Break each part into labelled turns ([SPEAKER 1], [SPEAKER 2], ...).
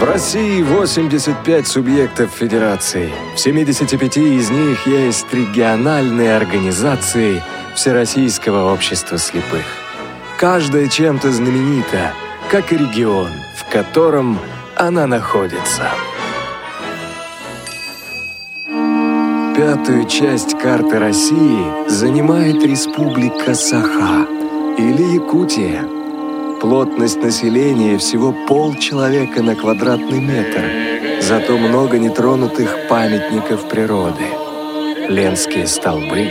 [SPEAKER 1] В России 85 субъектов федерации. В 75 из них есть региональные организации Всероссийского общества слепых. Каждая чем-то знаменита, как и регион, в котором она находится. Пятую часть карты России занимает республика Саха или Якутия. Плотность населения всего полчеловека на квадратный метр, зато много нетронутых памятников природы. Ленские столбы,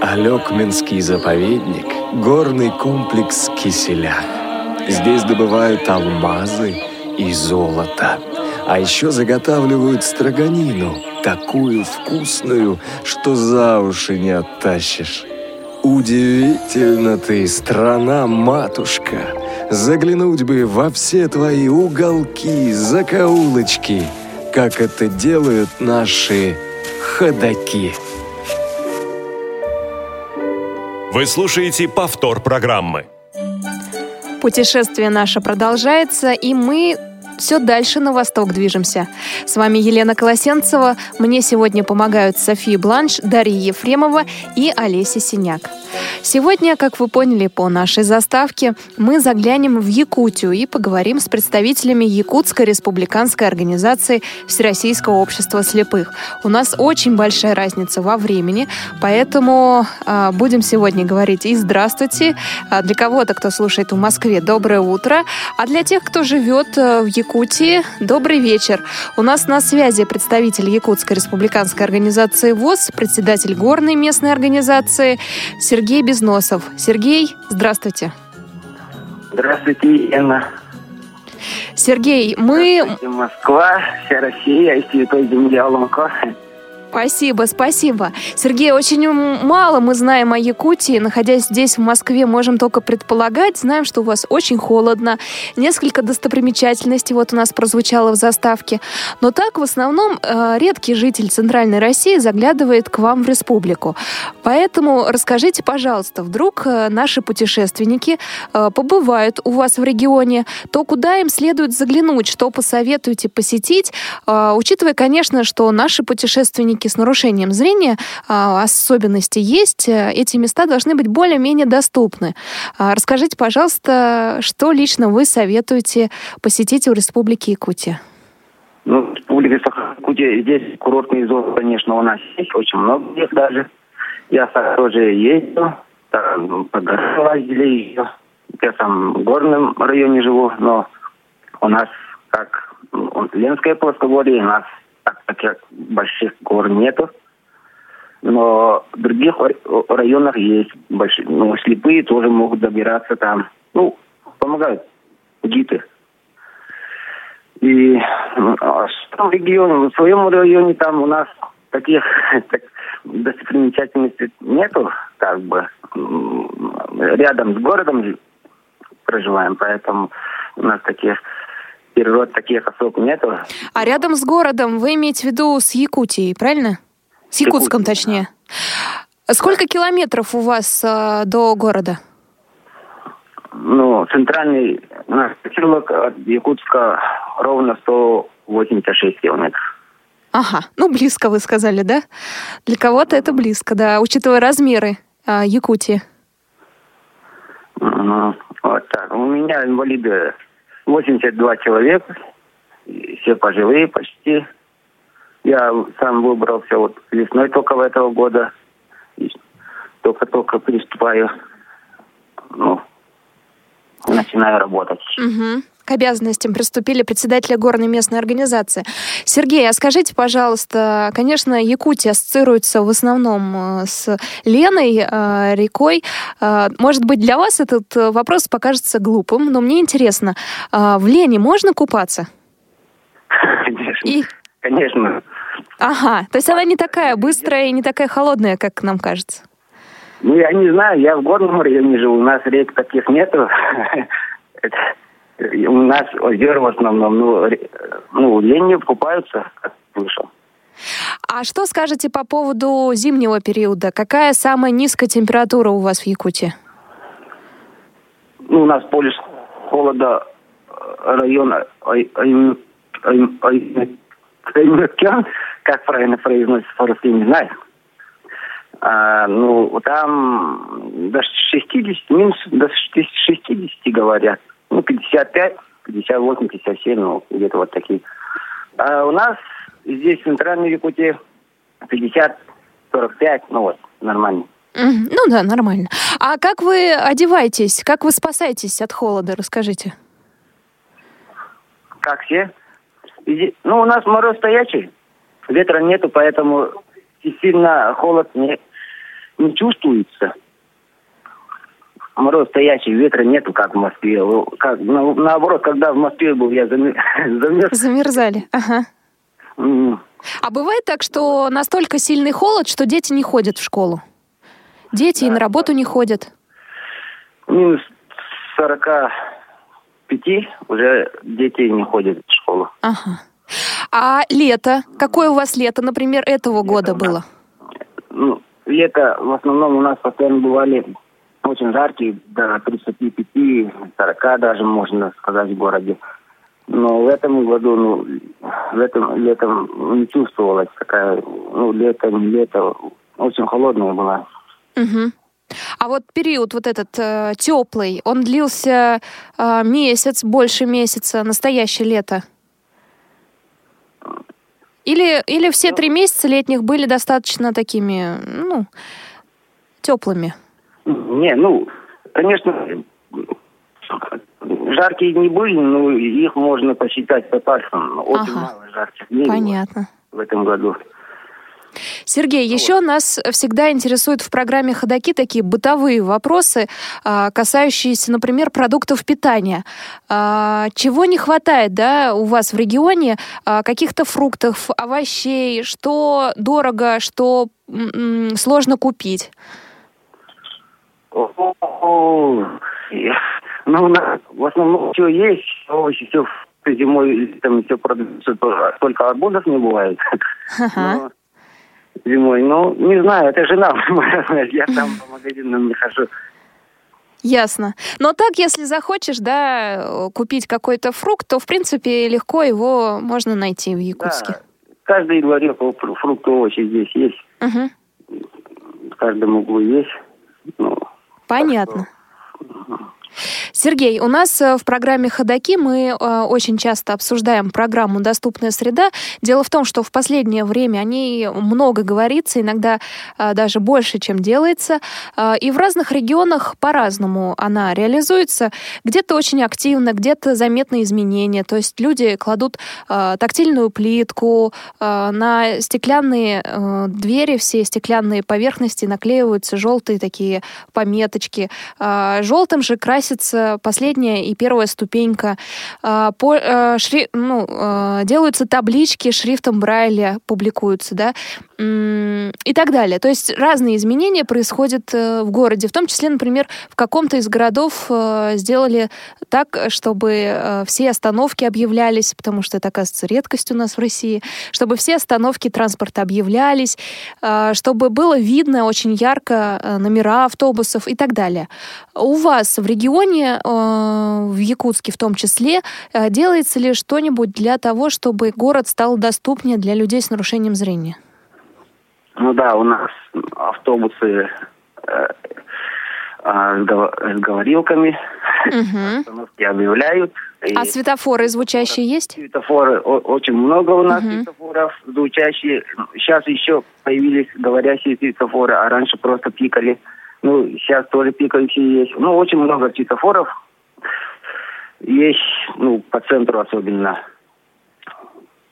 [SPEAKER 1] Алекменский заповедник, горный комплекс Киселях. Здесь добывают алмазы и золото. А еще заготавливают строганину, такую вкусную, что за уши не оттащишь. Удивительно ты, страна-матушка! Заглянуть бы во все твои уголки, закоулочки, как это делают наши ходаки.
[SPEAKER 2] Вы слушаете повтор программы.
[SPEAKER 3] Путешествие наше продолжается, и мы все дальше на восток движемся. С вами Елена Колосенцева. Мне сегодня помогают София Бланш, Дарья Ефремова и Олеся Синяк. Сегодня, как вы поняли по нашей заставке, мы заглянем в Якутию и поговорим с представителями Якутской республиканской организации Всероссийского общества слепых. У нас очень большая разница во времени, поэтому э, будем сегодня говорить и здравствуйте. А для кого-то, кто слушает в Москве, доброе утро. А для тех, кто живет э, в Якутии, добрый вечер. У нас на связи представитель Якутской республиканской организации ВОЗ, председатель горной местной организации Сергей Безносов. Сергей, здравствуйте.
[SPEAKER 4] Здравствуйте, Инна.
[SPEAKER 3] Сергей, мы...
[SPEAKER 4] Москва, вся Россия и святой земли Алонко.
[SPEAKER 3] Спасибо, спасибо. Сергей, очень мало мы знаем о Якутии. Находясь здесь, в Москве, можем только предполагать. Знаем, что у вас очень холодно. Несколько достопримечательностей вот у нас прозвучало в заставке. Но так, в основном, э, редкий житель Центральной России заглядывает к вам в республику. Поэтому расскажите, пожалуйста, вдруг э, наши путешественники э, побывают у вас в регионе, то куда им следует заглянуть, что посоветуете посетить, учитывая, конечно, что наши путешественники с нарушением зрения а, особенности есть, э, эти места должны быть более-менее доступны. А, расскажите, пожалуйста, что лично вы советуете посетить в Республике Якутия?
[SPEAKER 4] Ну, Республика Якутия, здесь курортные зоны, конечно, у нас есть, очень много здесь даже. Я сам тоже ездил, там, по горам лазили, я сам в горном районе живу, но у нас как Ленское плоскогорье, у нас так, таких больших гор нету. Но в других районах есть большие, ну, слепые тоже могут добираться там. Ну, помогают гиды. И ну, а в регионе, в своем районе там у нас таких так, достопримечательностей нету, как бы рядом с городом проживаем, поэтому у нас таких перерод таких особ нету.
[SPEAKER 3] А рядом с городом вы имеете в виду с Якутией, правильно? С Якутском, Якутия, точнее. Да. Сколько километров у вас э, до города?
[SPEAKER 4] Ну, центральный наш поселок от Якутска ровно 186 километров.
[SPEAKER 3] Ага, ну близко вы сказали, да? Для кого-то это близко, да, учитывая размеры э, Якутии.
[SPEAKER 4] Ну, вот так. У меня инвалиды 82 человека, все пожилые почти. Я сам выбрался вот весной только в этого года. Только-только приступаю, ну, начинаю работать.
[SPEAKER 3] Угу к обязанностям приступили председатели горной местной организации. Сергей, а скажите, пожалуйста, конечно, Якутия ассоциируется в основном э, с Леной, э, рекой. Э, может быть, для вас этот вопрос покажется глупым, но мне интересно, в Лене можно купаться?
[SPEAKER 4] Конечно. И... Конечно.
[SPEAKER 3] Ага, то есть она не такая быстрая и не такая холодная, как нам кажется.
[SPEAKER 4] Ну, я не знаю, я в горном районе живу, у нас рек таких нету. У нас озера в основном, ну, ну лени купаются, как слышал.
[SPEAKER 3] А что скажете по поводу зимнего периода? Какая самая низкая температура у вас в Якутии?
[SPEAKER 4] Ну, у нас полюс холода э, района, а, а Аймекян, как правильно произносится по-русски, не знаю. А, ну, там до 60, минус до 60 говорят. Ну, 55, 58, 57, ну, где-то вот такие. А у нас здесь в Центральной Якутии 50, 45, ну вот, нормально.
[SPEAKER 3] Ну да, нормально. А как вы одеваетесь? Как вы спасаетесь от холода? Расскажите.
[SPEAKER 4] Как все? Ну, у нас мороз стоячий, ветра нету, поэтому сильно холод не, не чувствуется. Мороз стоячий, ветра нету, как в Москве. Как, на, наоборот, когда в Москве был, я замерз.
[SPEAKER 3] Замерзали, ага. Mm. А бывает так, что настолько сильный холод, что дети не ходят в школу? Дети да. и на работу не ходят?
[SPEAKER 4] Минус 45 уже дети не ходят в школу.
[SPEAKER 3] Ага. А лето? Какое у вас лето, например, этого лето года было?
[SPEAKER 4] Ну, лето в основном у нас постоянно бывали очень жаркие, до 35-40 даже, можно сказать, в городе. Но в этом году, ну, в этом летом не чувствовалась такая, ну, лето, не лето, очень холодная была.
[SPEAKER 3] Угу. А вот период вот этот э, теплый, он длился э, месяц, больше месяца, настоящее лето? Или, или все три месяца летних были достаточно такими, ну, теплыми?
[SPEAKER 4] Не, ну, конечно, жаркие не были, но их можно посчитать по пальцам. Очень ага. мало жарких дней
[SPEAKER 3] Понятно.
[SPEAKER 4] в этом году.
[SPEAKER 3] Сергей, еще нас всегда интересуют в программе «Ходоки» такие бытовые вопросы, а, касающиеся, например, продуктов питания. А, чего не хватает да, у вас в регионе? А, каких-то фруктов, овощей, что дорого, что сложно купить?
[SPEAKER 4] Ну, в основном все есть, овощи, все зимой там все продается, только арбузов не бывает. Ага зимой. Ну, не знаю, это жена я там по магазинам не хожу.
[SPEAKER 3] Ясно. Но так, если захочешь, да, купить какой-то фрукт, то, в принципе, легко его можно найти в Якутске. Да.
[SPEAKER 4] Каждый дворе фрукты, овощи здесь есть. Угу. В каждом углу есть. Ну,
[SPEAKER 3] Понятно. Сергей, у нас э, в программе «Ходоки» мы э, очень часто обсуждаем программу «Доступная среда». Дело в том, что в последнее время о ней много говорится, иногда э, даже больше, чем делается. И в разных регионах по-разному она реализуется. Где-то очень активно, где-то заметны изменения. То есть люди кладут тактильную плитку, на стеклянные двери, все стеклянные поверхности наклеиваются желтые такие пометочки. Желтым же красится последняя и первая ступенька. А, по, э, шри, ну, э, делаются таблички шрифтом Брайля, публикуются, да, и так далее. То есть разные изменения происходят э, в городе. В том числе, например, в каком-то из городов сделали так, чтобы все остановки объявлялись, потому что это, оказывается, редкость у нас в России, чтобы все остановки транспорта объявлялись, чтобы было видно очень ярко номера автобусов и так далее. У вас в регионе Э, в Якутске в том числе, э, делается ли что-нибудь для того, чтобы город стал доступнее для людей с нарушением зрения?
[SPEAKER 4] Ну да, у нас автобусы э, э, с говорилками, угу. остановки объявляют.
[SPEAKER 3] А светофоры звучащие есть?
[SPEAKER 4] Светофоры, очень много у нас угу. светофоров звучащие. Сейчас еще появились говорящие светофоры, а раньше просто пикали. Ну, сейчас тоже пикающие есть. Ну, очень много светофоров. Есть, ну, по центру особенно.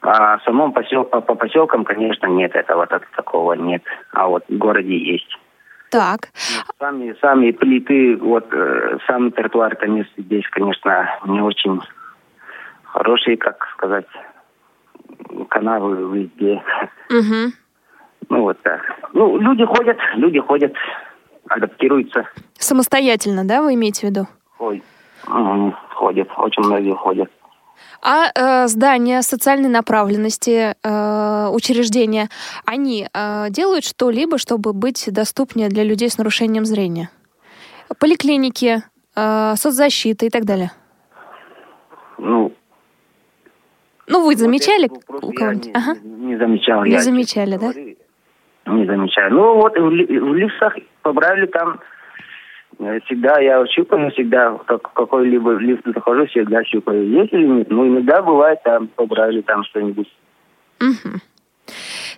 [SPEAKER 4] А в самом посел, по, по поселкам, конечно, нет этого, так, такого нет. А вот в городе есть.
[SPEAKER 3] Так.
[SPEAKER 4] Сами, сами плиты, вот э, сам тротуар, конечно, здесь, конечно, не очень хорошие, как сказать, канавы везде. Угу. Ну, вот так. Ну, люди ходят, люди ходят адаптируются.
[SPEAKER 3] Самостоятельно, да, вы имеете в виду?
[SPEAKER 4] Ой, ходят, очень многие ходят.
[SPEAKER 3] А э, здания социальной направленности, э, учреждения, они э, делают что-либо, чтобы быть доступнее для людей с нарушением зрения? Поликлиники, э, соцзащита и так далее?
[SPEAKER 4] Ну,
[SPEAKER 3] ну, вы замечали
[SPEAKER 4] вот
[SPEAKER 3] у кого-нибудь?
[SPEAKER 4] Не,
[SPEAKER 3] ага.
[SPEAKER 4] не замечал.
[SPEAKER 3] Не
[SPEAKER 4] я,
[SPEAKER 3] замечали, да?
[SPEAKER 4] говорю, Не замечаю. Ну, вот в, в лифтах побрали там э, всегда я щупаю, всегда как, какой-либо лифт захожу, всегда щупаю. Есть или нет? Ну, иногда бывает, там побрали там что-нибудь.
[SPEAKER 3] Мгм.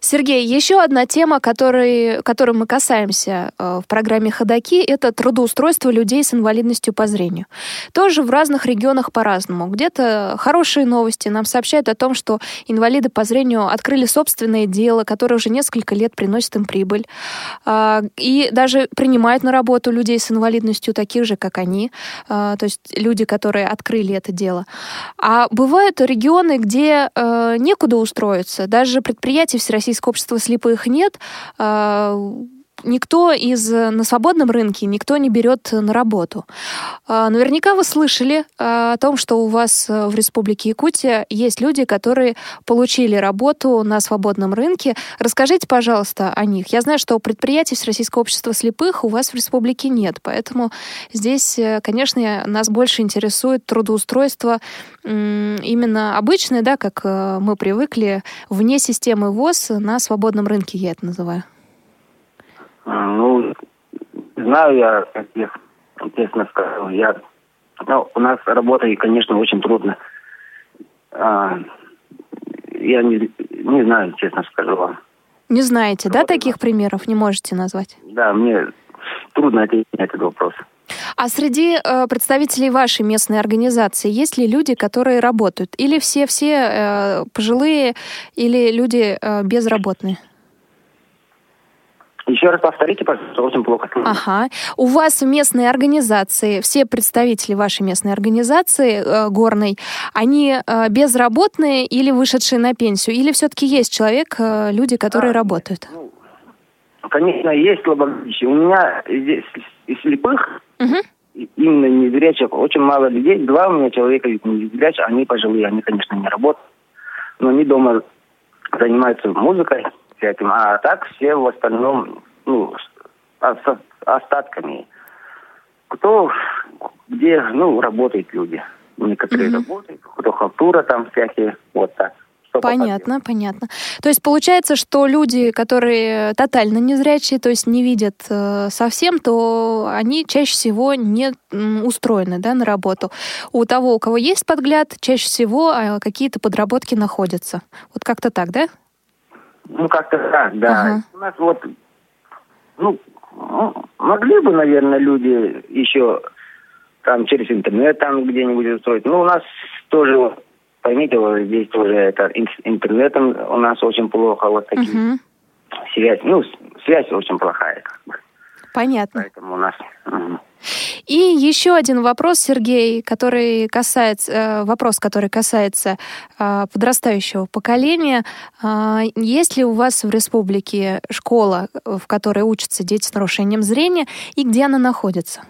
[SPEAKER 3] Сергей, еще одна тема, которой, которой мы касаемся э, в программе «Ходоки», это трудоустройство людей с инвалидностью по зрению. Тоже в разных регионах по-разному. Где-то хорошие новости нам сообщают о том, что инвалиды по зрению открыли собственное дело, которое уже несколько лет приносит им прибыль. А, И даже принимают на работу людей с инвалидностью, таких же, как они. А, То есть люди, которые открыли это дело. А бывают регионы, где э, некуда устроиться. Даже предприятий Всероссийского общества слепых нет. Никто из на свободном рынке никто не берет на работу. А, Наверняка вы слышали а, о том, что у вас э, в Республике Якутия есть люди, которые получили работу на свободном рынке. Расскажите, пожалуйста, о них. Я знаю, что предприятий Всероссийского общества слепых у вас в республике нет, поэтому здесь, э, конечно, нас больше интересует трудоустройство именно обычное, да, как э, мы привыкли, вне системы ВОЗ на свободном рынке, я это называю.
[SPEAKER 4] А, Ну, знаю я, как я честно скажу, я, ну, у нас работа, и, конечно, очень трудно. А, я не, не знаю, честно скажу вам.
[SPEAKER 3] Не знаете, да, таких примеров? Не можете назвать?
[SPEAKER 4] Да, мне трудно ответить на этот вопрос.
[SPEAKER 3] А среди э, представителей вашей местной организации есть ли люди, которые работают? Или все-все э, пожилые, или люди э, безработные?
[SPEAKER 4] Еще раз повторите, пожалуйста, очень плохо.
[SPEAKER 3] Ага. У вас в местной организации, все представители вашей местной организации э, горной, они э, безработные или вышедшие на пенсию? Или все-таки есть человек, э, люди, которые
[SPEAKER 4] А,
[SPEAKER 3] работают?
[SPEAKER 4] Ну, конечно, есть слабовидящие. У меня здесь из слепых, и- именно незрячих, очень мало людей. Два у меня человека незрячих, они пожилые, они, конечно, не работают. Но они дома занимаются музыкой, всяким. А так все в остальном, ну, с- а- с остатками. Кто где, ну, работают люди. Некоторые
[SPEAKER 3] Мгм.
[SPEAKER 4] работают, кто халтура там всякие, вот так. Что попадет.
[SPEAKER 3] Понятно, понятно. То есть получается, что люди, которые тотально незрячие, то есть не видят э, совсем, то они чаще всего не устроены да, на работу. У того, у кого есть подгляд, чаще всего э, какие-то подработки находятся. Вот как-то так, да?
[SPEAKER 4] Ну, как-то так, да.
[SPEAKER 3] Ага.
[SPEAKER 4] У нас вот, ну, м, могли бы, наверное, люди еще там через интернет там где-нибудь устроить. Ну, у нас тоже, вот, поймите, вот здесь тоже это ин- интернетом у нас очень плохо, вот такие
[SPEAKER 3] Мгм.
[SPEAKER 4] связь, ну, связь очень плохая, как бы.
[SPEAKER 3] Понятно.
[SPEAKER 4] поэтому у нас...
[SPEAKER 3] И еще один вопрос, Сергей, который касается, э, вопрос, который касается э, подрастающего поколения. А, Есть ли у вас в республике школа, в которой учатся дети с нарушением зрения, и где она находится?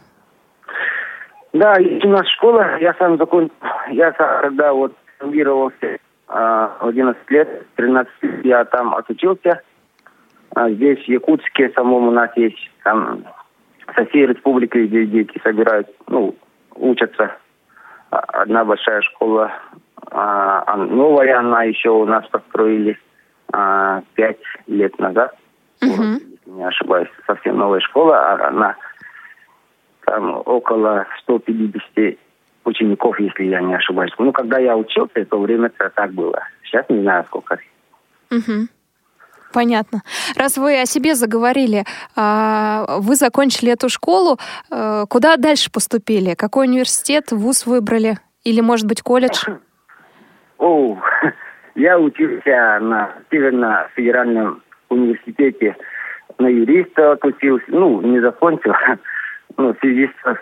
[SPEAKER 4] Да, есть у нас школа, я сам закончил, я когда вот травмировался а, в 11 лет, 13 лет я там отучился. А здесь, в Якутске, самом у нас есть там со всей республики, где дети собирают, ну, учатся. А, Одна большая школа, а, а новая она еще у нас построили а, пять лет назад,
[SPEAKER 3] Мгм.
[SPEAKER 4] если не ошибаюсь, совсем новая школа, а она там около 150 учеников, если я не ошибаюсь. Ну, когда я учился, то время это так было. Сейчас не знаю, сколько.
[SPEAKER 3] Мгм. Понятно. Раз вы о себе заговорили, а, вы закончили эту школу, э, куда дальше поступили? Какой университет, вуз выбрали? Или, может быть, колледж?
[SPEAKER 4] О, я учился на Северно-федеральном университете на юриста отучился. Ну, не закончил. Ну, в связи с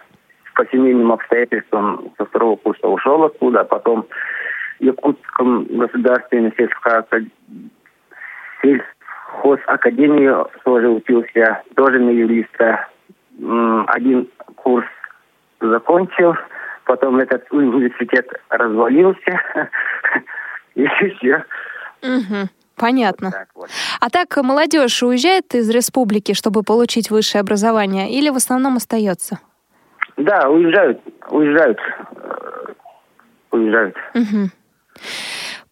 [SPEAKER 4] по семейным обстоятельствам со второго курса ушел оттуда, а потом в Якутском государственной сельско- сельхозакадемии тоже учился, тоже на юриста. Один курс закончил, потом этот университет развалился, и все.
[SPEAKER 3] Понятно.
[SPEAKER 4] Так вот.
[SPEAKER 3] А так молодежь уезжает из республики, чтобы получить высшее образование, или в основном остается?
[SPEAKER 4] Да, уезжают, уезжают, э, уезжают.
[SPEAKER 3] Мгм.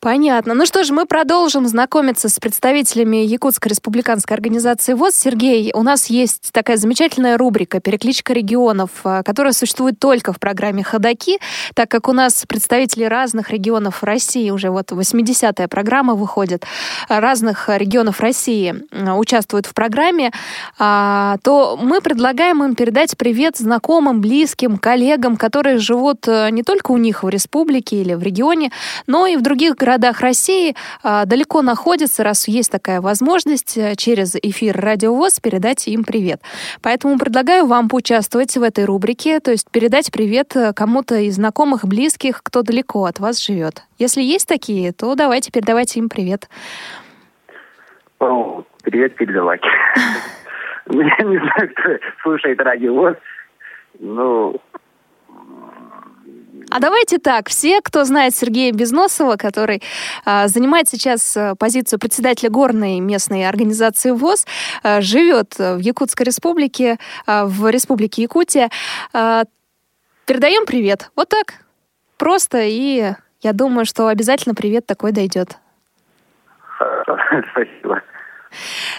[SPEAKER 3] Понятно. Ну что ж, мы продолжим знакомиться с представителями Якутской республиканской организации ВОЗ. Сергей, у нас есть такая замечательная рубрика «Перекличка регионов», а, которая существует только в программе «Ходоки», так как у нас представители разных регионов России, уже вот 80-я программа выходит, разных регионов России участвуют в программе, а, то мы предлагаем им передать привет знакомым, близким, коллегам, которые живут э, не только у них в республике или в регионе, но и в других городах городах России а, далеко находятся, раз есть такая возможность э, через эфир Радио ВОЗ передать им привет. Поэтому предлагаю вам поучаствовать в этой рубрике, то есть передать привет э, кому-то из знакомых, близких, кто далеко от вас живет. Если есть такие, то давайте передавайте им привет.
[SPEAKER 4] О, привет передавать. Я не знаю, кто слушает радио ВОЗ. Ну,
[SPEAKER 3] а давайте так, все, кто знает Сергея Безносова, который э, занимает сейчас э, позицию председателя горной местной организации ВОЗ, э, живет в Якутской республике, э, в республике Якутия, э, передаем привет. Вот так. Просто, и я думаю, что обязательно привет такой дойдет.
[SPEAKER 4] Спасибо.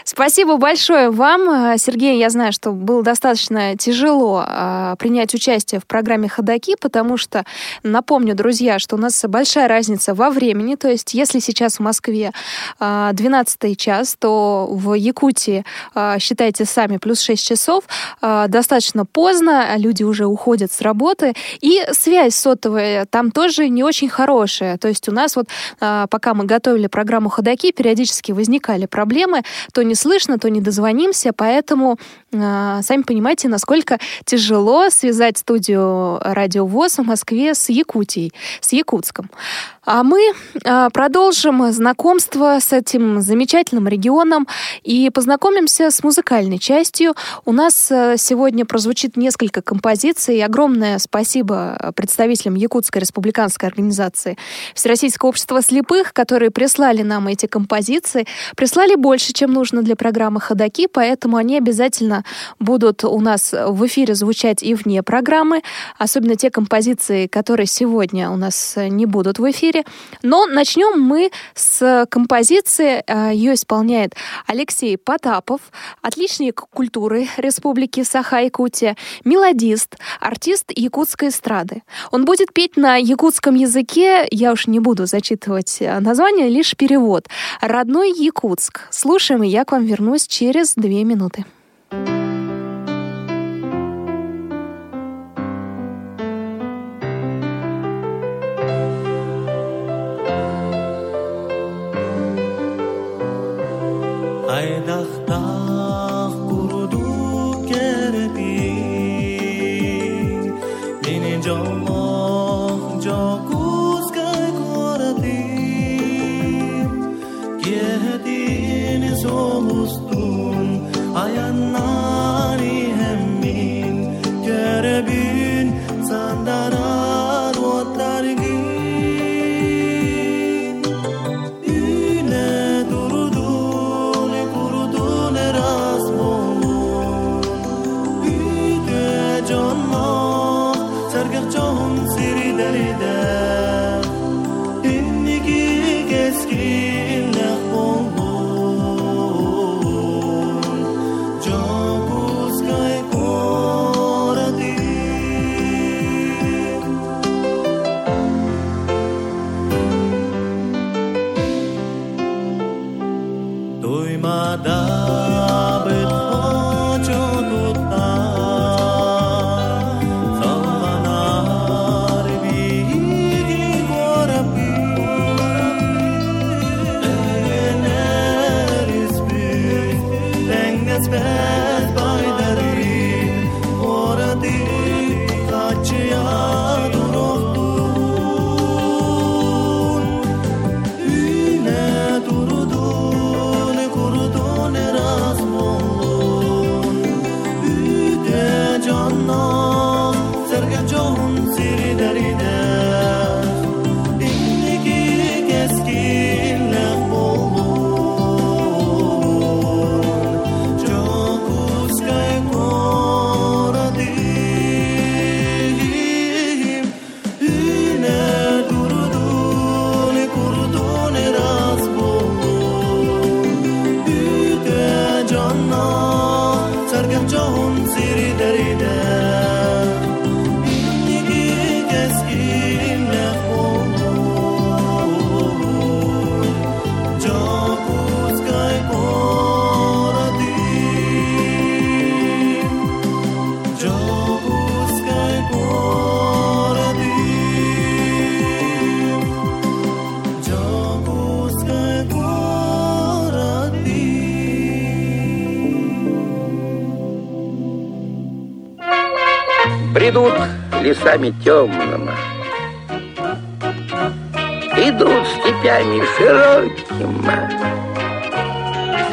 [SPEAKER 3] Спасибо большое вам, э, Сергей. Я знаю, что было достаточно тяжело э, принять участие в программе «Ходоки», потому что, напомню, друзья, что у нас большая разница во времени. То есть, если сейчас в Москве э, 12 час, то в Якутии, э, считайте сами, плюс 6 часов. Э, достаточно поздно, люди уже уходят с работы. И связь сотовая там тоже не очень хорошая. То есть, у нас вот, э, пока мы готовили программу «Ходоки», периодически возникали проблемы то не слышно, то не дозвонимся, поэтому сами понимаете, насколько тяжело связать студию Радио ВОЗ в Москве с Якутией, с Якутском. А мы э, продолжим знакомство с этим замечательным регионом и познакомимся с музыкальной частью. У нас э, сегодня прозвучит несколько композиций. Огромное спасибо представителям Якутской республиканской организации Всероссийского общества слепых, которые прислали нам эти композиции. Прислали больше, чем нужно для программы «Ходоки», поэтому они обязательно будут у нас в эфире звучать и вне программы, особенно те композиции, которые сегодня у нас не будут в эфире. Но начнем мы с композиции. Э, Ее исполняет Алексей Потапов, отличник культуры Республики Саха-Якутия, мелодист, артист якутской эстрады. Он будет петь на якутском языке, я уж не буду зачитывать э, название, лишь перевод. «Родной Якутск». Слушаем, и я к вам вернусь через две минуты. I
[SPEAKER 5] dachte лесами темными, Идут степями широкими,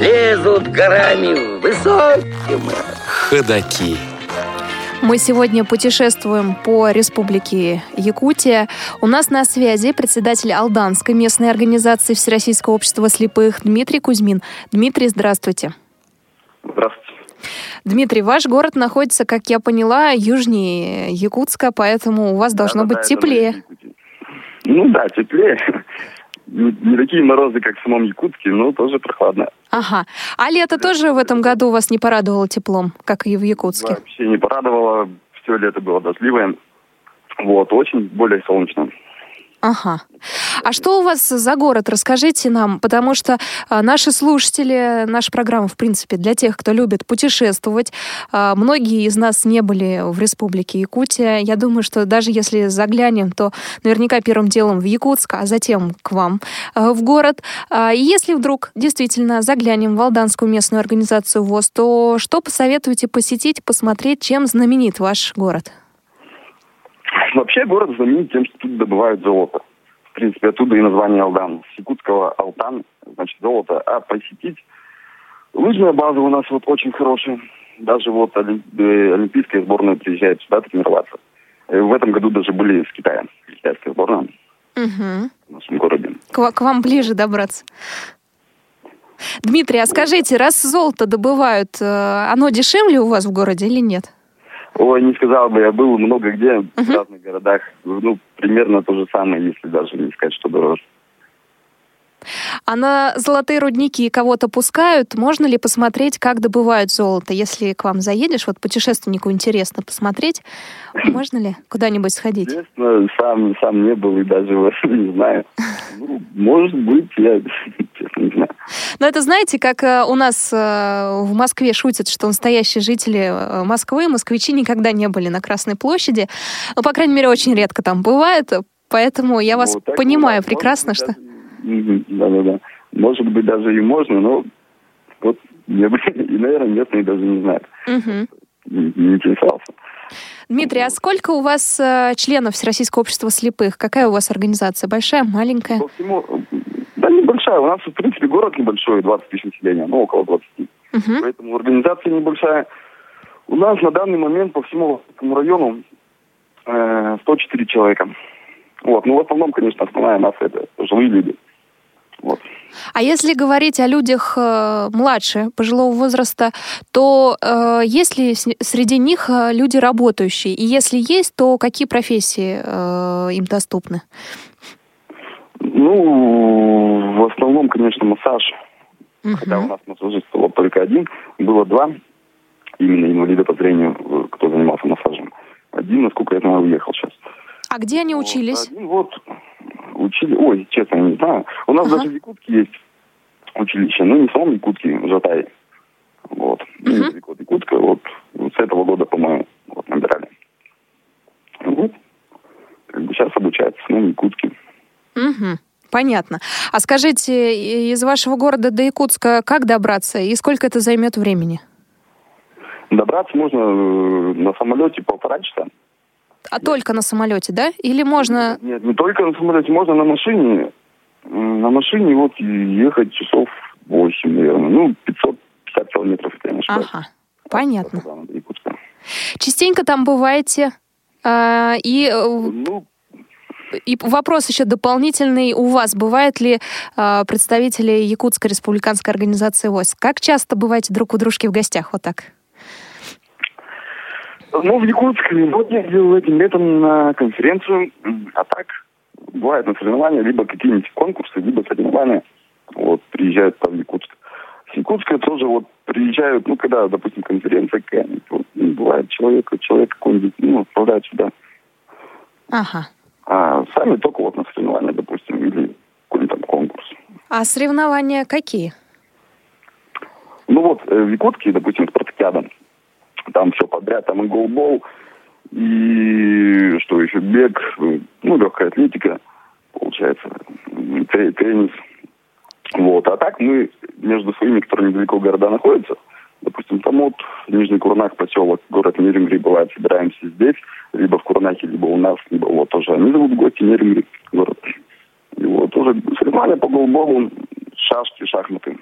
[SPEAKER 5] Лезут горами высокими.
[SPEAKER 1] Ходаки.
[SPEAKER 3] Мы сегодня путешествуем по республике Якутия. У нас на связи председатель Алданской местной организации Всероссийского общества слепых Дмитрий Кузьмин. Дмитрий. Здравствуйте. Дмитрий, ваш город находится, как я поняла, южнее Якутска, поэтому у вас должно
[SPEAKER 6] Да,
[SPEAKER 3] быть
[SPEAKER 6] да,
[SPEAKER 3] теплее.
[SPEAKER 6] Ну да, теплее. Не такие морозы, как в самом Якутске, но тоже прохладно.
[SPEAKER 3] Ага. А лето тоже в этом году вас не порадовало теплом, как и в Якутске?
[SPEAKER 6] Вообще не порадовало. Все лето было дождливое. Вот, очень более солнечно.
[SPEAKER 3] Ага. А что у вас за город? Расскажите нам, потому что а, наши слушатели, наша программа, в принципе, для тех, кто любит путешествовать, а, многие из нас не были в республике Якутия. Я думаю, что даже если заглянем, то наверняка первым делом в Якутск, а затем к вам а, в город. И если вдруг действительно заглянем в Алданскую местную организацию ВОЗ, то что посоветуете посетить, посмотреть, чем знаменит ваш город?
[SPEAKER 6] Вообще город знаменит тем, что тут добывают золото. В принципе, оттуда и название Алдан. С якутского Алтан, значит, золото. А посетить лыжная база у нас вот очень хорошая. Даже вот э, олимпийская сборная приезжает сюда тренироваться. Э, В этом году даже были с Китая. Китайская сборная
[SPEAKER 3] Угу.
[SPEAKER 6] в нашем городе.
[SPEAKER 3] К, к вам ближе добраться. Дмитрий, а скажите, раз золото добывают, э, оно дешевле у вас в городе или нет?
[SPEAKER 6] Ой, не сказал бы, я был много где, в разных городах. Ну, примерно то же самое, если даже не сказать, что дороже.
[SPEAKER 3] А на золотые рудники кого-то пускают? Можно ли посмотреть, как добывают золото? Если к вам заедешь, вот путешественнику интересно посмотреть, можно ли куда-нибудь сходить?
[SPEAKER 6] Честно, сам, сам не был и даже вот не знаю. Ну, может быть, я честно не знаю.
[SPEAKER 3] Но это знаете, как э, у нас э, в Москве шутят, что настоящие жители э, Москвы, москвичи никогда не были на Красной площади. Ну, по крайней мере, очень редко там бывает. Поэтому я вас
[SPEAKER 6] Ну, так
[SPEAKER 3] понимаю
[SPEAKER 6] бывает.
[SPEAKER 3] прекрасно, что...
[SPEAKER 6] Да-да-да. Может быть, даже и можно, но вот не, и, наверное, местные даже не знают.
[SPEAKER 3] Мгм.
[SPEAKER 6] Не, не интересовался.
[SPEAKER 3] Дмитрий, а сколько у вас э, членов Всероссийского общества слепых? Какая у вас организация? Большая, маленькая?
[SPEAKER 6] По всему, да, небольшая. У нас, в принципе, город небольшой, 20 тысяч населения, ну, около 20.
[SPEAKER 3] Мгм.
[SPEAKER 6] Поэтому организация небольшая. У нас на данный момент по всему району э, 104 человека. Вот. Ну, в основном, конечно, основная масса это пожилые люди. Вот.
[SPEAKER 3] А если говорить о людях э, младше пожилого возраста, то э, есть ли среди них э, люди работающие? И если есть, то какие профессии э, им доступны?
[SPEAKER 6] Ну, в основном, конечно, массаж. Хотя у нас массажист был только один, было два именно инвалида по зрению, э, кто занимался массажем. Один, насколько я знаю, уехал сейчас.
[SPEAKER 3] А где они
[SPEAKER 6] Вот,
[SPEAKER 3] учились?
[SPEAKER 6] Один вот учили, ой, честно, не знаю. У нас
[SPEAKER 3] Ага.
[SPEAKER 6] даже в Якутске есть училище, но не в самом Якутске, в Жатае. Вот. Ну, от Якутска, вот, вот с этого года, по-моему, вот, набирали. Вот. Как бы сейчас обучаются самом Якутске.
[SPEAKER 3] Мгм. Понятно. А скажите, из вашего города до Якутска как добраться и сколько это займет времени?
[SPEAKER 6] Добраться можно э, на самолете полтора часа.
[SPEAKER 3] А только на самолете, да? Или можно...
[SPEAKER 6] Нет, не только на самолете, можно на машине. На машине вот ехать часов 8, наверное. Ну, 550 километров, если я не ошибаюсь.
[SPEAKER 3] Ага, понятно. Частенько там бываете? А, и, э,
[SPEAKER 6] Ну,
[SPEAKER 3] и вопрос еще дополнительный. У вас бывают ли а, представители Якутской республиканской организации ВОЗ? Как часто бываете друг у дружки в гостях? Вот так.
[SPEAKER 6] Ну, в Якутске вот я ездил этим летом на конференцию, а так бывает на соревнования, либо какие-нибудь конкурсы, либо соревнования. Вот, приезжают там в Якутск. С Якутска тоже вот приезжают, ну, когда, допустим, конференция какая-нибудь, вот, ну, бывает человек, человек какой-нибудь, ну, отправляют сюда.
[SPEAKER 3] Ага.
[SPEAKER 6] А сами только вот на соревнования, допустим, или какой-нибудь там конкурс.
[SPEAKER 3] А соревнования какие?
[SPEAKER 6] Ну вот, э, в Якутске, допустим, спартакиада, там все подряд, там и голбол, и что еще, бег, ну, легкая атлетика, получается, теннис. Вот, а так мы между своими, которые недалеко города находятся, допустим, там вот Нижний Курнах, поселок, город Нерюнгри, бывает, собираемся здесь, либо в Курнахе, либо у нас, либо вот тоже. Они зовут гости Нерюнгри, город. И вот тоже соревнования по голболу, шашки, шахматы.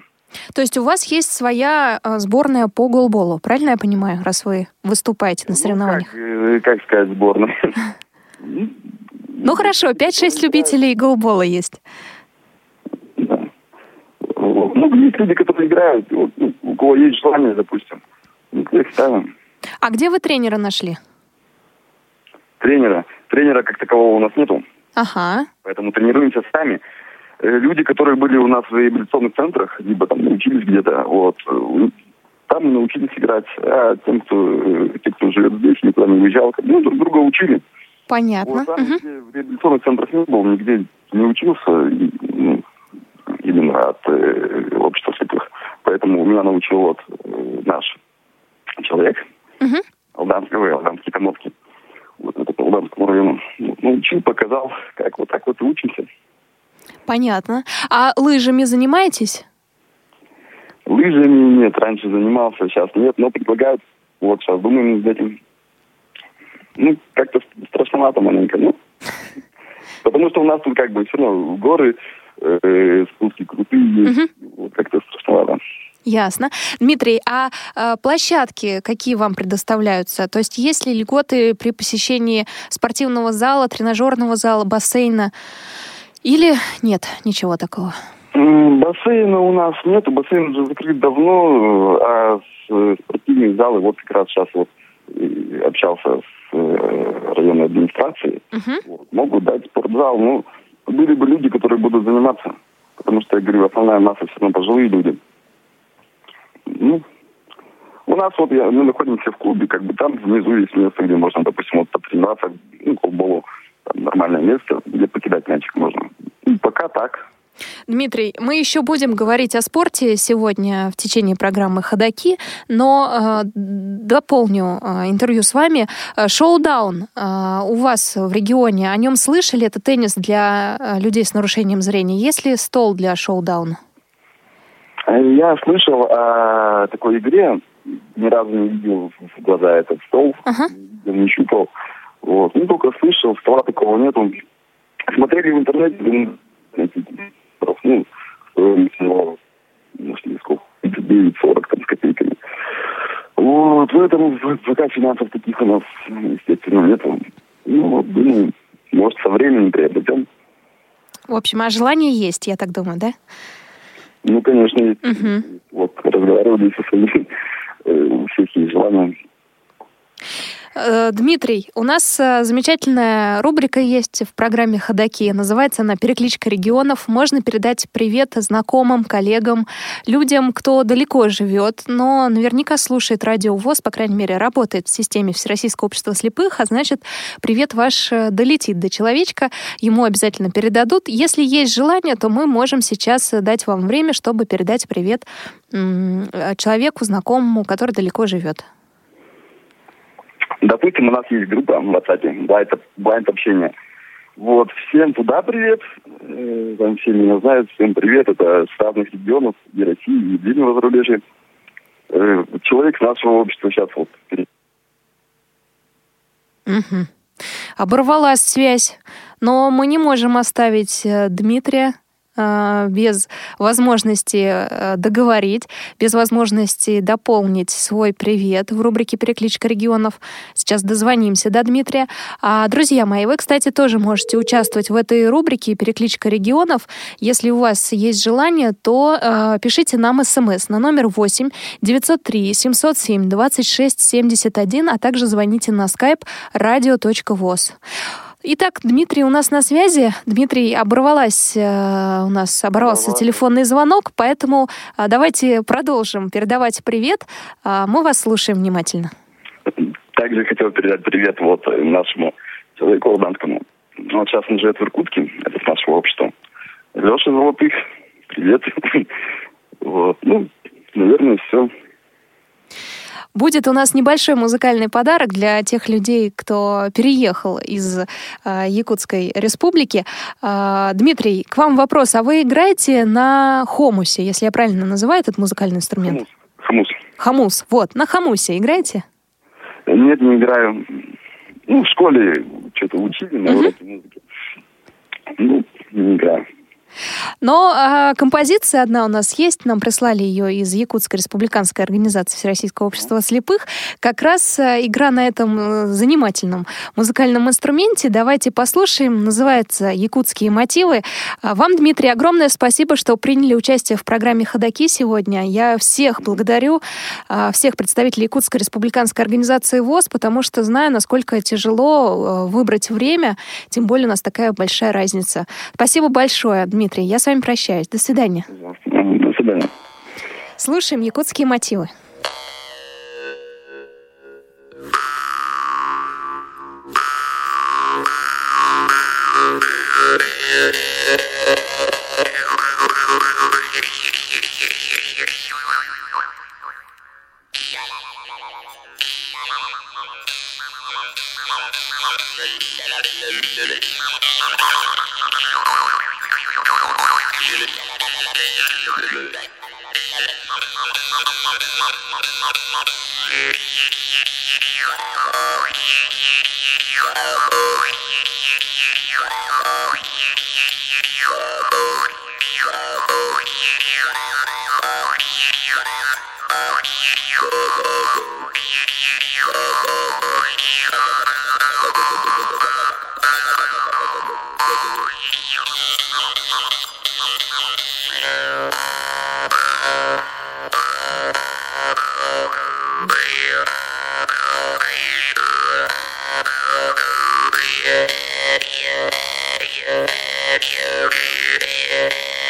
[SPEAKER 3] То есть у вас есть своя э, сборная по голболу, правильно я понимаю, раз вы выступаете на соревнованиях?
[SPEAKER 6] Ну, как, как сказать, сборная.
[SPEAKER 3] Ну хорошо, 5-6 любителей голбола есть.
[SPEAKER 6] Да. Ну, есть люди, которые играют, ну, у кого есть желание, допустим. Ну, их ставим.
[SPEAKER 3] А где вы тренера нашли?
[SPEAKER 6] Тренера. Тренера как такового у нас нету.
[SPEAKER 3] Ага.
[SPEAKER 6] Поэтому тренируемся сами. Э, Люди, которые были у нас в реабилитационных центрах, либо там научились где-то, вот, э, там мы научились играть. А тем, кто, э, те, кто живет здесь, никуда не уезжал, ну, друг друга учили.
[SPEAKER 3] Понятно.
[SPEAKER 6] Вот там,
[SPEAKER 3] Мгм.
[SPEAKER 6] где в реабилитационных центрах не был, нигде не учился, и, ну, именно от э, общества слепых. Поэтому меня научил вот э, наш человек,
[SPEAKER 3] Мгм.
[SPEAKER 6] Алданский, ой, Алданский Комодский, вот это по Алданскому району. Вот, научил, показал, как вот так вот и учимся.
[SPEAKER 3] Понятно. А лыжами занимаетесь?
[SPEAKER 6] Лыжами нет, раньше занимался, сейчас нет, но предлагают, вот сейчас думаем над этим. Ну, как-то страшновато маленько, ну. Потому что у нас тут как бы все равно горы, э, спуски крутые вот как-то страшновато.
[SPEAKER 3] Ясно. Дмитрий, а э, площадки какие вам предоставляются? То есть есть ли льготы при посещении спортивного зала, тренажерного зала, бассейна? Или нет, ничего такого?
[SPEAKER 6] Бассейна у нас нету, бассейн уже закрыт давно, а э, спортивные залы, вот как раз сейчас вот э, общался с э, районной администрацией. Вот, могут дать спортзал. Ну, были бы люди, которые будут заниматься. Потому что, я говорю, основная масса все равно пожилые люди. Ну, у нас вот я, мы находимся в клубе, как бы там внизу есть место, где можно, допустим, вот потренироваться, ну, колболу, там нормальное место, где покидать мячик можно. Ну, пока так.
[SPEAKER 3] Дмитрий, мы еще будем говорить о спорте сегодня в течение программы «Ходоки», но э, дополню э, интервью с вами. Э, Шоу-даун э, у вас в регионе, о нем слышали? Это теннис для э, людей с нарушением зрения. Есть ли стол для шоу-дауна?
[SPEAKER 6] А Я слышал о такой игре, ни разу не видел в глаза этот стол,
[SPEAKER 3] Ага.
[SPEAKER 6] не щупал. Вот. Ну, только слышал, стола такого нету. Смотрели в интернете, ну, стоимость его, нашли сколько, 39-40 там с копейками. Вот, поэтому пока финансов таких у нас, естественно, нету. Ну, вот, думаю, может, со временем приобретем.
[SPEAKER 3] В общем, а желание есть, я так думаю, да?
[SPEAKER 6] Ну, конечно, есть.
[SPEAKER 3] Мгм.
[SPEAKER 6] Вот, разговаривали со своими, э, у всех есть желание.
[SPEAKER 3] Э, Дмитрий, у нас э, замечательная рубрика есть в программе «Ходоки». Называется она «Перекличка регионов». Можно передать привет знакомым, коллегам, людям, кто далеко живет, но наверняка слушает радио ВОЗ, по крайней мере, работает в системе Всероссийского общества слепых, а значит, привет ваш э, долетит до человечка, ему обязательно передадут. Если есть желание, то мы можем сейчас дать вам время, чтобы передать привет человеку, знакомому, который далеко живет.
[SPEAKER 6] Допустим, у нас есть группа в WhatsApp, блайнд, блайнд общение. Вот, всем туда привет. Э, Там все меня знают, всем привет. Это с разных регионов и России, и дальнего зарубежья. Э, Человек нашего общества сейчас вот
[SPEAKER 3] Мгм. Оборвалась связь, но мы не можем оставить э, Дмитрия без возможности э, договорить, без возможности дополнить свой привет в рубрике «Перекличка регионов». Сейчас дозвонимся до Дмитрия. А, друзья мои, вы, кстати, тоже можете участвовать в этой рубрике «Перекличка регионов». Если у вас есть желание, то э, пишите нам смс на номер 8 903 707 26 71, а также звоните на skype radio.voz. Итак, Дмитрий у нас на связи. Дмитрий, оборвалась э, у нас оборвался
[SPEAKER 6] Оборвалась.
[SPEAKER 3] телефонный звонок, поэтому э, давайте продолжим передавать привет. А, мы вас слушаем внимательно.
[SPEAKER 6] Также хотел передать привет вот нашему человеку Алданскому. Ну, Вот сейчас он живет в Иркутске, это с нашего общества. Леша Золотых, привет. Вот, ну, наверное, все.
[SPEAKER 3] Будет у нас небольшой музыкальный подарок для тех людей, кто переехал из э, Якутской республики. Э, Дмитрий, к вам вопрос. А вы играете на хомусе, если я правильно называю этот музыкальный инструмент?
[SPEAKER 6] Хамус. Хамус.
[SPEAKER 3] Хамус, вот, на хамусе играете?
[SPEAKER 6] Нет, не играю. Ну, в школе что-то учили на уроке музыки. Ну, не играю.
[SPEAKER 3] Но э, композиция одна у нас есть, нам прислали ее из Якутской республиканской организации Всероссийского общества слепых. Как раз э, игра на этом э, занимательном музыкальном инструменте. Давайте послушаем. Называется «Якутские мотивы». А вам, Дмитрий, огромное спасибо, что приняли участие в программе «Ходоки» сегодня. Я всех благодарю, э, всех представителей Якутской республиканской организации ВОЗ, потому что знаю, насколько тяжело э, выбрать время, тем более у нас такая большая разница. Спасибо большое, Дмитрий. Дмитрий. Я с вами прощаюсь. До свидания.
[SPEAKER 6] До свидания.
[SPEAKER 3] Слушаем якутские мотивы.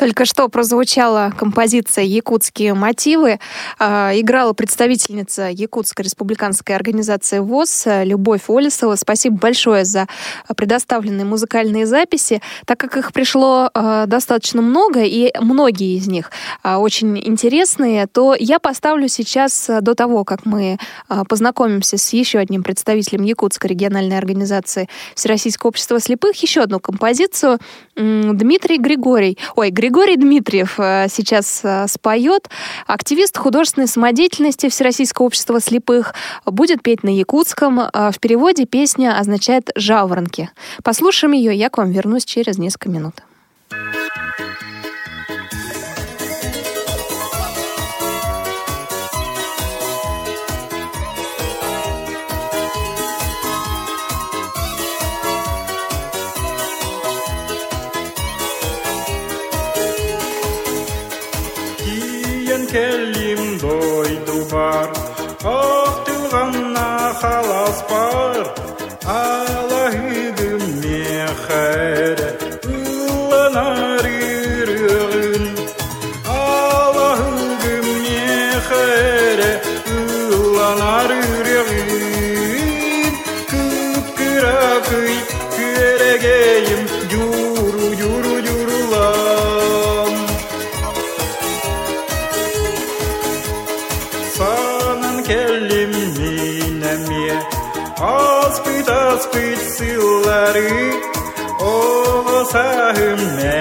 [SPEAKER 3] Только что прозвучала композиция «Якутские мотивы». А, играла представительница Якутской республиканской организации ВОЗ Любовь Олесова. Спасибо большое за предоставленные музыкальные записи. Так как их пришло а, достаточно много, и многие из них а, очень интересные, то я поставлю сейчас, до того, как мы познакомимся с еще одним представителем Якутской региональной организации Всероссийского общества слепых, еще одну композицию. Дмитрий Григорий, ой, Григорий Григорий Дмитриев э, сейчас э, споет. Активист художественной самодеятельности Всероссийского общества слепых будет петь на якутском. Э, в переводе песня означает «жаворонки». Послушаем ее, я к вам вернусь через несколько минут.
[SPEAKER 7] дойду бар ақтылғанна халас бар алаһыдым мехәре ыланар Sahi, oh Sahi,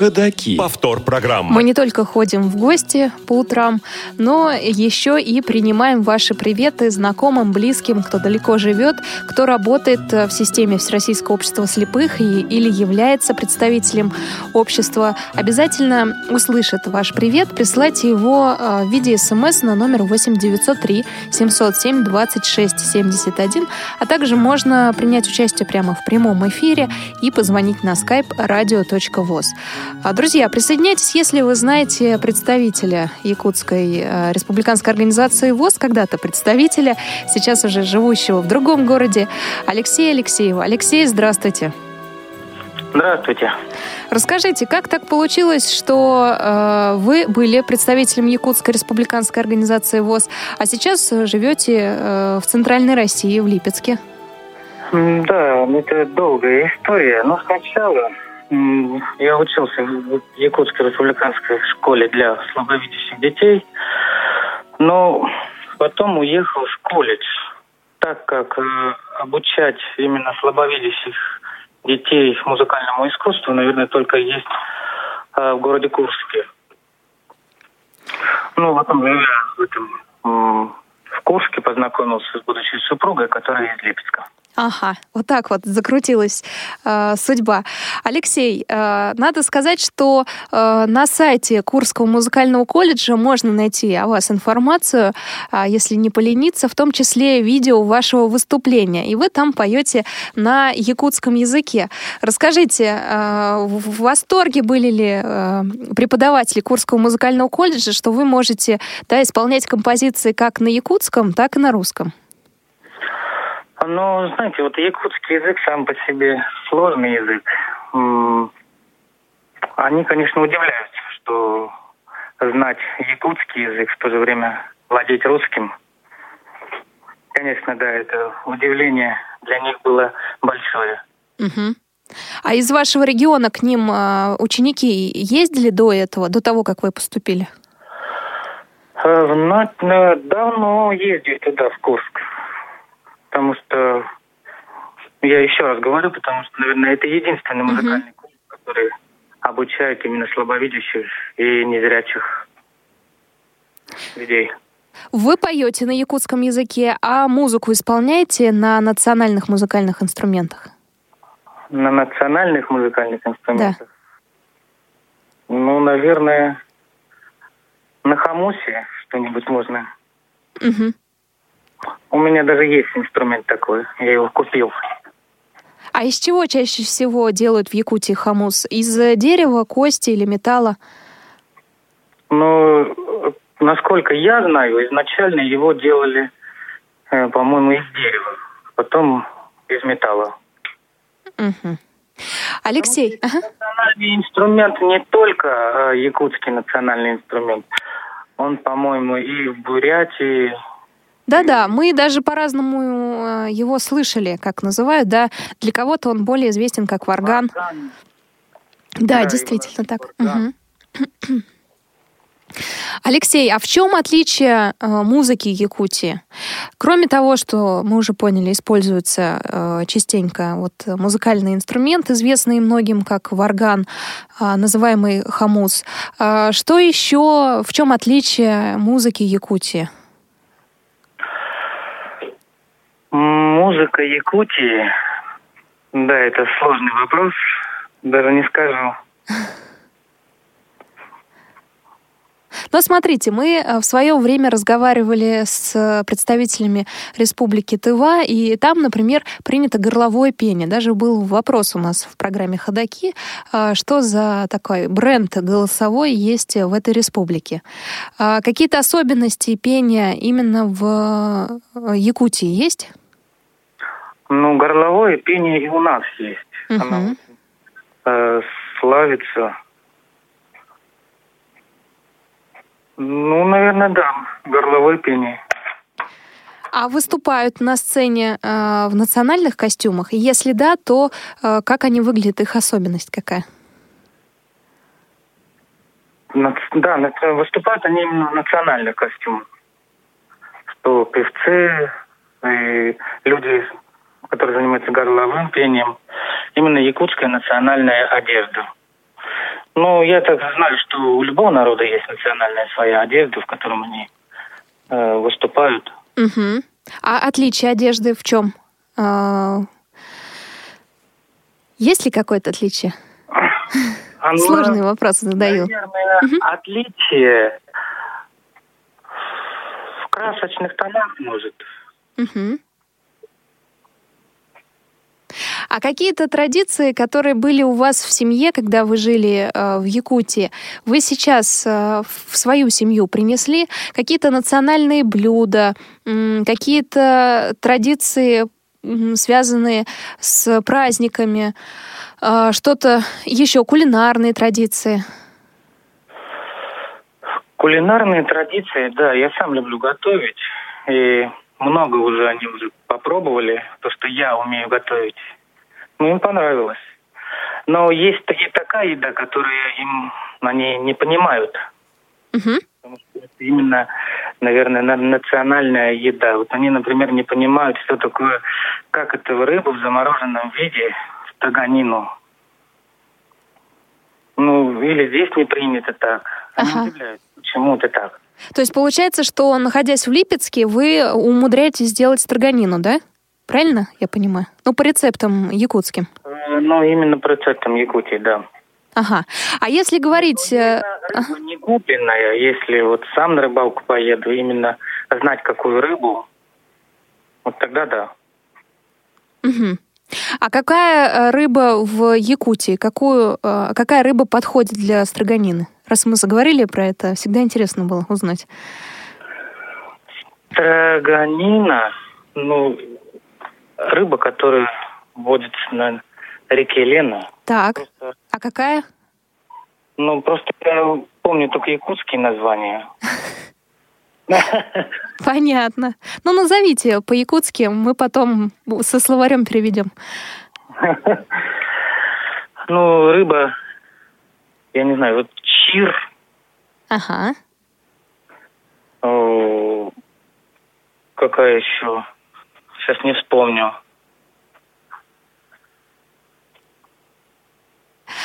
[SPEAKER 1] Ходаки.
[SPEAKER 2] Повтор программы.
[SPEAKER 3] Мы не только ходим в гости по утрам, но еще и принимаем ваши приветы знакомым, близким, кто далеко живет, кто работает в системе Всероссийского общества слепых и, или является представителем общества. Обязательно услышит ваш привет. Присылайте его э, в виде смс на номер 8 903 707 26 71, а также можно принять участие прямо в прямом эфире и позвонить на skype radio.voz. А, Друзья, присоединяйтесь, если вы знаете представителя Якутской э, республиканской организации ВОЗ, когда-то представителя, сейчас уже живущего в другом городе, Алексея Алексеева. Алексей, здравствуйте.
[SPEAKER 8] Здравствуйте.
[SPEAKER 3] Расскажите, как так получилось, что э, вы были представителем Якутской республиканской организации ВОЗ, а сейчас живете э, в Центральной России, в Липецке?
[SPEAKER 9] Да, это долгая история. Но сначала я учился в Якутской республиканской школе для слабовидящих детей, но потом уехал в колледж, так как э, обучать именно слабовидящих детей музыкальному искусству, наверное, только есть э, в городе Курске. Ну, потом живя в этом в Курске познакомился с будущей супругой, которая из Липецка.
[SPEAKER 3] Ага, вот так вот закрутилась э, судьба. Алексей, э, надо сказать, что э, на сайте Курского музыкального колледжа можно найти о вас информацию, а если не полениться, в том числе видео вашего выступления. И вы там поете на якутском языке. Расскажите, э, в восторге были ли э, преподаватели Курского музыкального колледжа, что вы можете да, исполнять композиции как на якутском, так и на русском?
[SPEAKER 9] Ну, знаете, вот якутский язык сам по себе сложный язык. Они, конечно, удивляются, что знать якутский язык, в то же время владеть русским. Конечно, да, это удивление для них было большое.
[SPEAKER 3] Мгм. А из вашего региона к ним а, ученики ездили до этого, до того, как вы поступили?
[SPEAKER 9] Э, на- Давно ездил туда, в Курск. Потому что, я еще раз говорю, потому что, наверное, это единственный музыкальный колледж, который обучает именно слабовидящих и незрячих людей.
[SPEAKER 3] Вы поете на якутском языке, а музыку исполняете на национальных музыкальных инструментах?
[SPEAKER 9] На национальных музыкальных инструментах. Ну, наверное, на хамусе что-нибудь можно.
[SPEAKER 3] Мгм.
[SPEAKER 9] У меня даже есть инструмент такой, я его купил.
[SPEAKER 3] А из чего чаще всего делают в Якутии хамус? Из э, дерева, кости или металла?
[SPEAKER 9] Ну, насколько я знаю, изначально его делали, э, по-моему, из дерева, потом из металла.
[SPEAKER 3] Мгм. Алексей, ага.
[SPEAKER 9] Национальный инструмент не только э, якутский национальный инструмент. Он, по-моему, и в Бурятии.
[SPEAKER 3] Да-да, мы даже по-разному э, его слышали, как называют, да. Для кого-то он более известен как варган. Да,
[SPEAKER 9] Да,
[SPEAKER 3] действительно так. Алексей, а в чем отличие э, музыки Якутии? Кроме того, что мы уже поняли, используется э, частенько вот э, музыкальный инструмент, известный многим как варган, а, называемый хамус. А, Что еще, в чем отличие музыки Якутии?
[SPEAKER 9] Музыка Якутии, да, это сложный вопрос, даже не скажу.
[SPEAKER 3] Но смотрите, мы э, в свое время разговаривали с э, представителями Республики Тыва, и там, например, принято горловое пение. Даже был вопрос у нас в программе «Ходоки», э, что за такой бренд голосовой есть в этой республике. А какие-то особенности пения именно в Якутии есть?
[SPEAKER 9] Ну, горловое пение и у нас есть.
[SPEAKER 3] Угу.
[SPEAKER 9] Оно э, славится Ну, наверное, да. Горловое пение.
[SPEAKER 3] А выступают на сцене э, в национальных костюмах? Если да, то э, как они выглядят, их особенность какая?
[SPEAKER 9] Да, выступают они именно в национальных костюмах. Что певцы и люди, которые занимаются горловым пением, именно якутская национальная одежда. Ну, я так знаю, что у любого народа есть национальная своя одежда, в котором они э, выступают.
[SPEAKER 3] Угу. А отличие одежды в чем? А... Есть ли какое-то отличие? Оно, Сложный вопрос задаю.
[SPEAKER 9] Наверное, угу. отличие в красочных тонах, может.
[SPEAKER 3] Угу. А какие-то традиции, которые были у вас в семье, когда вы жили э, в Якутии, вы сейчас э, в свою семью принесли какие-то национальные блюда, э, какие-то традиции, связанные с праздниками, э, что-то еще, кулинарные традиции?
[SPEAKER 9] Кулинарные традиции, да, я сам люблю готовить. И много уже они уже попробовали, то, что я умею готовить. Ну, им понравилось. Но есть и такая еда, которую им они не понимают.
[SPEAKER 3] Угу.
[SPEAKER 9] Потому что это именно, наверное, национальная еда. Вот они, например, не понимают, что такое, как это рыбу в замороженном виде, в таганину. Ну, или здесь не принято так. Они ага. удивляются, почему это так.
[SPEAKER 3] То есть получается, что, находясь в Липецке, вы умудряетесь сделать строганину, да? Правильно я понимаю? Ну, по рецептам якутским.
[SPEAKER 9] Э, ну, именно по рецептам Якутии, да.
[SPEAKER 3] Ага. А если говорить...
[SPEAKER 9] Рыба не купленная, если вот сам на рыбалку поеду, именно знать, какую рыбу, вот тогда да.
[SPEAKER 3] Угу. А какая э, рыба в Якутии? Какую, какая рыба подходит для строганины? Раз мы заговорили про это, всегда интересно было узнать.
[SPEAKER 9] Строганина, ну, рыба, которая водится на реке Лена.
[SPEAKER 3] Так, просто... а какая?
[SPEAKER 9] Ну, просто я помню только якутские названия.
[SPEAKER 3] Понятно. Ну, назовите по-якутски, мы потом со словарем переведем.
[SPEAKER 9] Ну, рыба, я не знаю, вот чир.
[SPEAKER 3] Ага.
[SPEAKER 9] Какая еще? Сейчас не вспомню.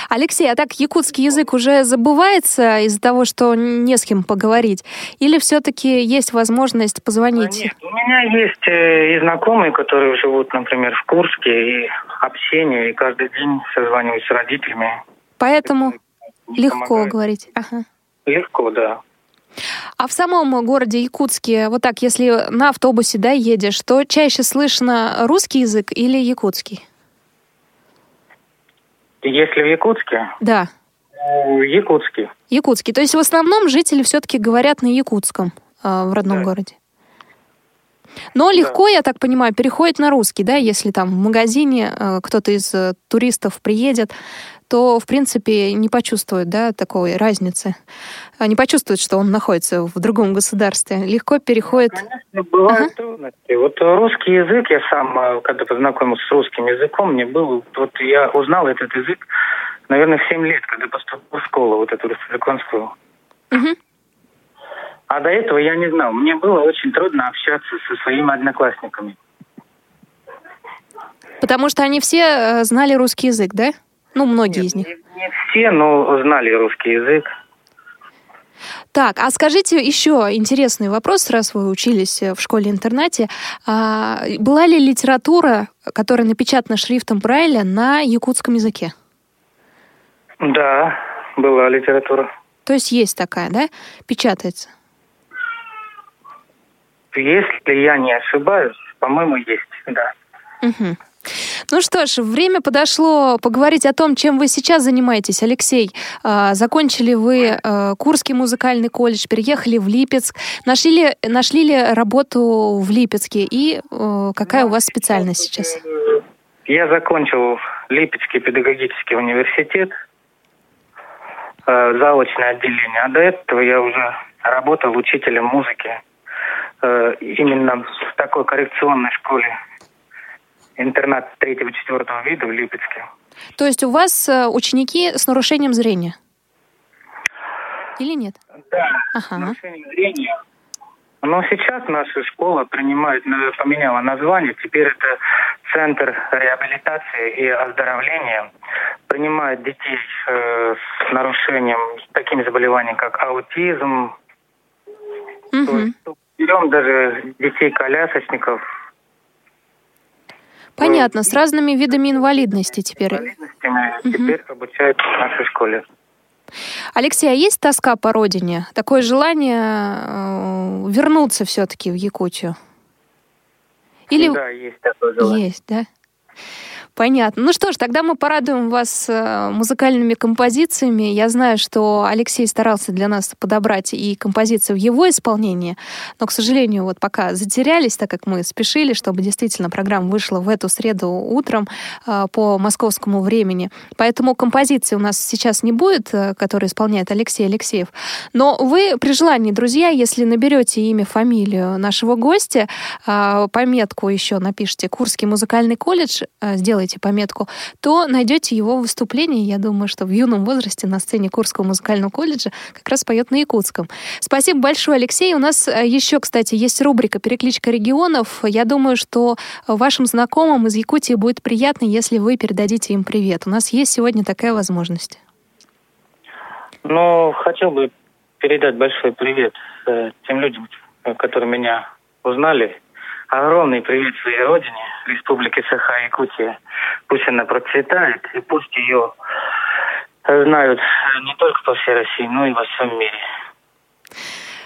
[SPEAKER 3] Алексей, а так якутский язык уже забывается из-за того, что не с кем поговорить? Или все-таки есть возможность позвонить?
[SPEAKER 9] Нет, у меня есть э, и знакомые, которые живут, например, в Курске, и общение, и каждый день созваниваюсь с родителями.
[SPEAKER 3] Поэтому легко помогает. говорить? Ага.
[SPEAKER 9] Легко, да.
[SPEAKER 3] А в самом городе Якутске, вот так, если на автобусе, да, едешь, то чаще слышно русский язык или якутский?
[SPEAKER 9] Если в Якутске?
[SPEAKER 3] Да.
[SPEAKER 9] Якутский.
[SPEAKER 3] Якутский. То есть в основном жители все-таки говорят на якутском э, в родном да. городе. Но легко, я так понимаю, переходит на русский, да, если там в магазине э, кто-то из э, туристов приедет, то, в принципе, не почувствует, да, такой разницы. А не почувствует, что он находится в другом государстве. Легко переходит...
[SPEAKER 9] Конечно, бывают ага. трудности. Вот русский язык, я сам, э, когда познакомился с русским языком, мне был... Вот я узнал этот язык, наверное, в 7 лет, когда поступил в школу, вот эту республиканскую.
[SPEAKER 3] Угу.
[SPEAKER 9] А до этого я не знал. Мне было очень трудно общаться со своими одноклассниками.
[SPEAKER 3] Потому что они все э, знали русский язык, да? Ну, многие Нет, из них.
[SPEAKER 9] Не, не все, но знали русский язык.
[SPEAKER 3] Так, а скажите еще интересный вопрос, раз вы учились э, в школе-интернате. А, была ли литература, которая напечатана шрифтом Брайля на якутском языке?
[SPEAKER 9] Да, была литература.
[SPEAKER 3] То есть есть такая, да? Печатается.
[SPEAKER 9] Если я не ошибаюсь, по-моему, есть, да.
[SPEAKER 3] Угу. Ну что ж, время подошло поговорить о том, чем вы сейчас занимаетесь, Алексей. А, закончили вы а, Курский музыкальный колледж, переехали в Липецк. Нашли ли, нашли ли работу в Липецке и а, какая у вас специальность сейчас?
[SPEAKER 9] Я закончил Липецкий педагогический университет, заочное отделение. А до этого я уже работал учителем музыки именно в такой коррекционной школе интернат третьего-четвертого вида в Липецке.
[SPEAKER 3] То есть у вас э, ученики с нарушением зрения? Или нет?
[SPEAKER 9] Да, ага. с нарушением зрения. Но сейчас наша школа принимает, поменяла название. Теперь это Центр реабилитации и оздоровления. Принимает детей э, с нарушением, с такими заболеваниями, как аутизм. Угу. То есть, берем даже детей-колясочников,
[SPEAKER 3] Понятно, с разными видами инвалидности теперь.
[SPEAKER 9] Инвалидностями теперь обучают в нашей школе.
[SPEAKER 3] Алексей, а есть тоска по родине? Такое желание э, вернуться все-таки в Якутию?
[SPEAKER 9] Или... Да, есть такое желание.
[SPEAKER 3] Есть, да? Понятно. Ну что ж, тогда мы порадуем вас э, музыкальными композициями. Я знаю, что Алексей старался для нас подобрать и композиции в его исполнении, но, к сожалению, вот пока затерялись, так как мы спешили, чтобы действительно программа вышла в эту среду утром э, по московскому времени. Поэтому композиции у нас сейчас не будет, э, которые исполняет Алексей Алексеев. Но вы при желании, друзья, если наберете имя, фамилию нашего гостя, пометку еще напишите «Курский музыкальный колледж», сделайте сделаете пометку, то найдете его выступление. Я думаю, что в юном возрасте на сцене Курского музыкального колледжа как раз поет на якутском. Спасибо большое, Алексей. У нас э, еще, кстати, есть рубрика «Перекличка регионов». Я думаю, что вашим знакомым из Якутии будет приятно, если вы передадите им привет. У нас есть сегодня такая возможность.
[SPEAKER 9] Ну, хотел бы передать большой привет э, тем людям, которые меня узнали Огромный привет своей родине, Республике Саха-Якутия. Пусть она процветает, и пусть ее знают не только по всей России, но и во всем мире.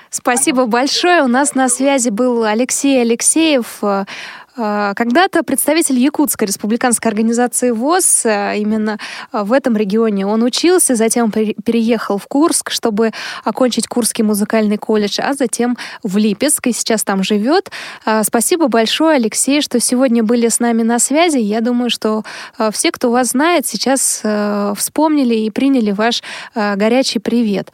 [SPEAKER 3] Спасибо большое. У нас на связи был Алексей Алексеев, а, когда-то представитель Якутской республиканской организации ВОЗ а, именно а, в этом регионе он учился, затем переехал в Курск, чтобы окончить Курский музыкальный колледж, а затем в Липецк и сейчас там живет. Спасибо большое, Алексей, что сегодня были с нами на связи. Я думаю, что все, кто вас знает, сейчас вспомнили и приняли ваш горячий привет.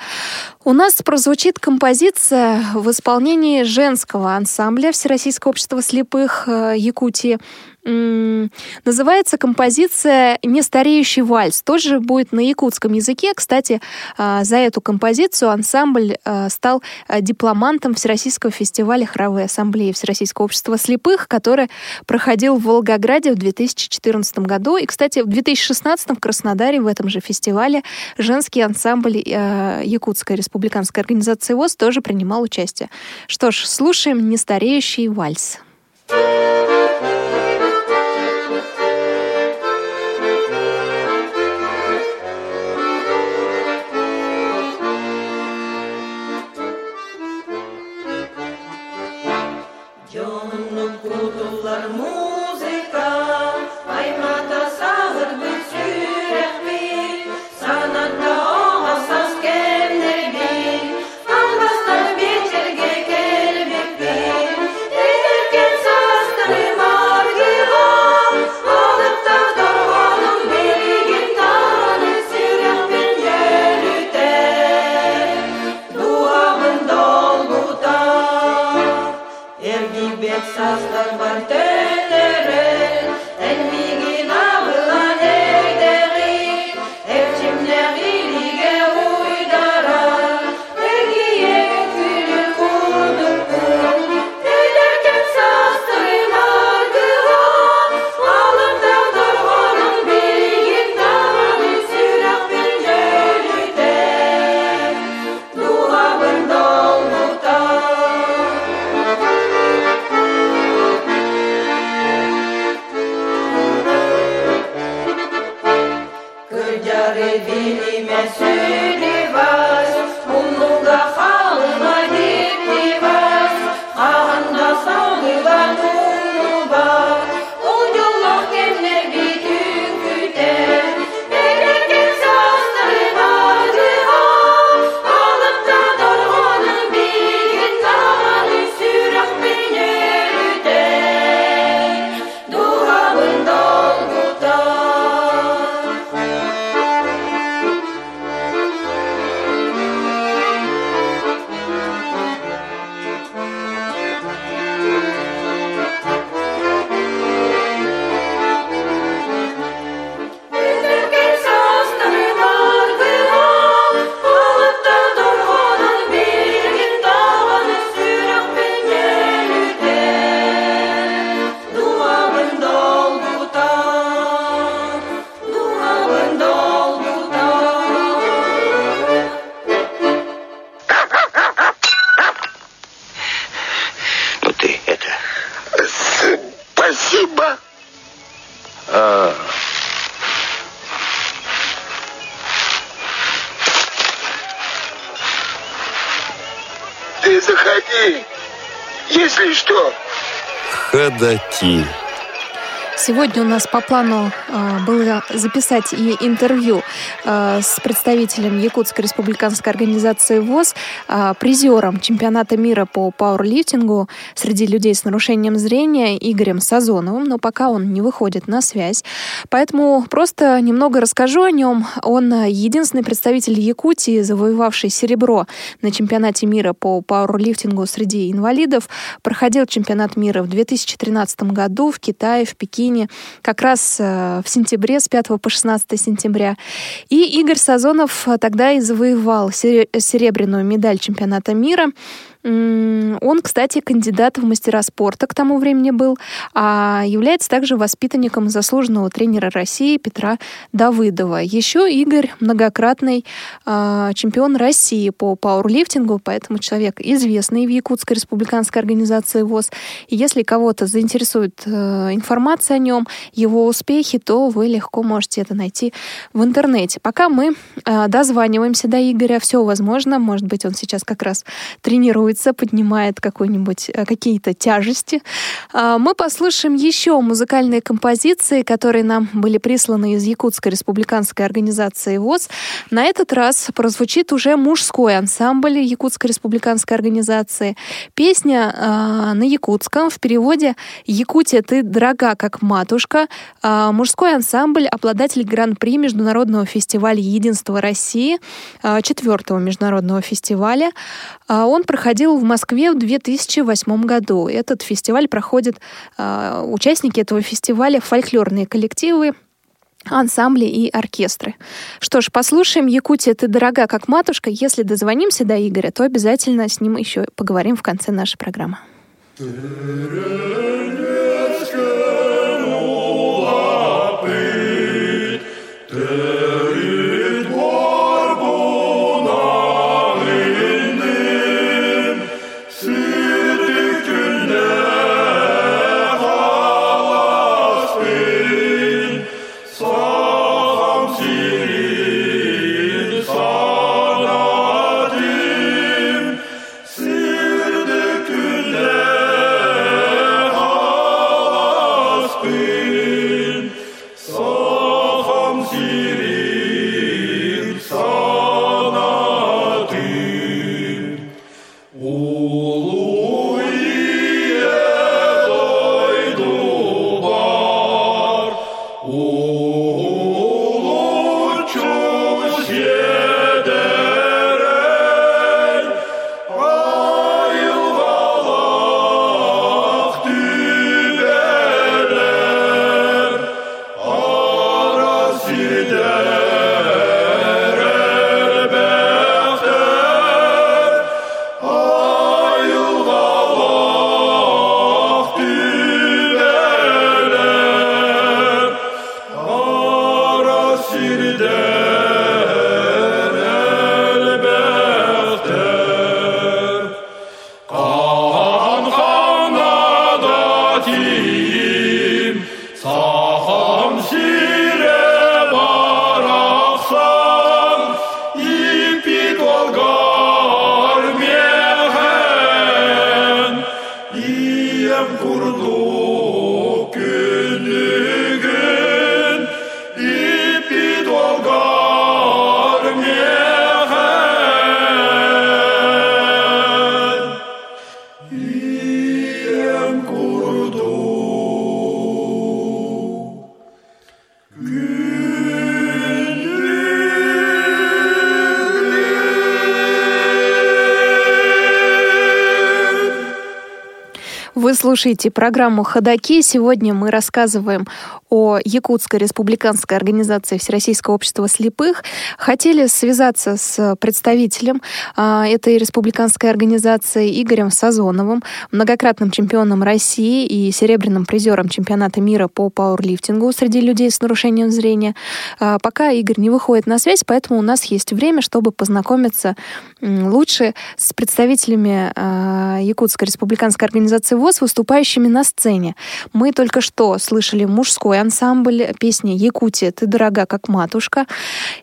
[SPEAKER 3] У нас прозвучит композиция в исполнении женского ансамбля Всероссийского общества слепых э, Якутии. Называется композиция «Нестареющий вальс». Тоже будет на якутском языке. Кстати, а, за эту композицию ансамбль а, стал а, дипломантом Всероссийского фестиваля хоровой ассамблеи Всероссийского общества слепых, который проходил в Волгограде в 2014 году. И, кстати, в 2016 в Краснодаре в этом же фестивале женский ансамбль Якутской республиканской организации ВОЗ тоже принимал участие. Что ж, слушаем «Нестареющий вальс». Thank you.
[SPEAKER 1] Ходаки.
[SPEAKER 3] Сегодня у нас по плану э, было записать и интервью с представителем Якутской республиканской организации ВОЗ, э, призером чемпионата мира по пауэрлифтингу среди людей с нарушением зрения Игорем Сазоновым, но пока он не выходит на связь. Поэтому просто немного расскажу о нем. Он единственный представитель Якутии, завоевавший серебро на чемпионате мира по пауэрлифтингу среди инвалидов. Проходил чемпионат мира в 2013 году в Китае, в Пекине, как раз э, в сентябре, с 5 по 16 сентября. И Игорь Сазонов тогда и завоевал сере- серебряную медаль чемпионата мира. Он, кстати, кандидат в мастера спорта к тому времени был, а является также воспитанником заслуженного тренера России Петра Давыдова. Еще Игорь многократный э, чемпион России по пауэрлифтингу, поэтому человек известный в Якутской республиканской организации ВОЗ. И если кого-то заинтересует э, информация о нем, его успехи, то вы легко можете это найти в интернете. Пока мы э, дозваниваемся до Игоря, все возможно. Может быть, он сейчас как раз тренируется, поднимает какой-нибудь, э, какие-то тяжести. А, Мы послушаем еще музыкальные композиции, которые нам были присланы из Якутской республиканской организации ВОЗ. На этот раз прозвучит уже мужской ансамбль Якутской республиканской организации. Песня э, на якутском в переводе «Якутия, ты дорога, как матушка». А, Мужской ансамбль, обладатель гран-при Международного фестиваля «Единство России», а, четвертого международного фестиваля. А, Он проходил в Москве в 2008 году. Этот фестиваль проходит, а, участники этого фестиваля, фольклорные коллективы, ансамбли и оркестры. Что ж, послушаем «Якутия, ты дорога, как матушка». Если дозвонимся до Игоря, то обязательно с ним еще поговорим в конце нашей программы. Слушаете программу «Ходоки». Сегодня мы рассказываем о Якутской республиканской организации Всероссийского общества слепых. Хотели связаться с представителем а, этой республиканской организации Игорем Сазоновым, многократным чемпионом России и серебряным призером чемпионата мира по пауэрлифтингу среди людей с нарушением зрения. А, пока Игорь не выходит на связь, поэтому у нас есть время, чтобы познакомиться лучше с представителями а, Якутской республиканской организации ВОЗ, выступающими на сцене. Мы только что слышали мужской ансамбль песни «Якутия, ты дорога, как матушка».